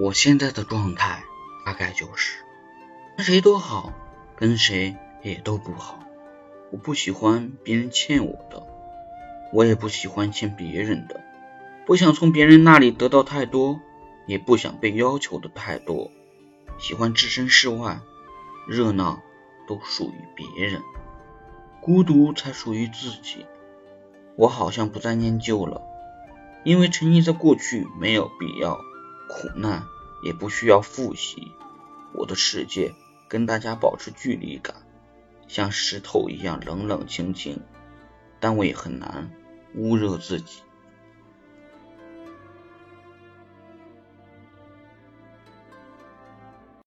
我现在的状态大概就是，跟谁都好，跟谁也都不好。我不喜欢别人欠我的，我也不喜欢欠别人的。不想从别人那里得到太多，也不想被要求的太多。喜欢置身事外，热闹都属于别人，孤独才属于自己。我好像不再念旧了，因为沉溺在过去没有必要。苦难也不需要复习，我的世界跟大家保持距离感，像石头一样冷冷清清，但我也很难捂热自己。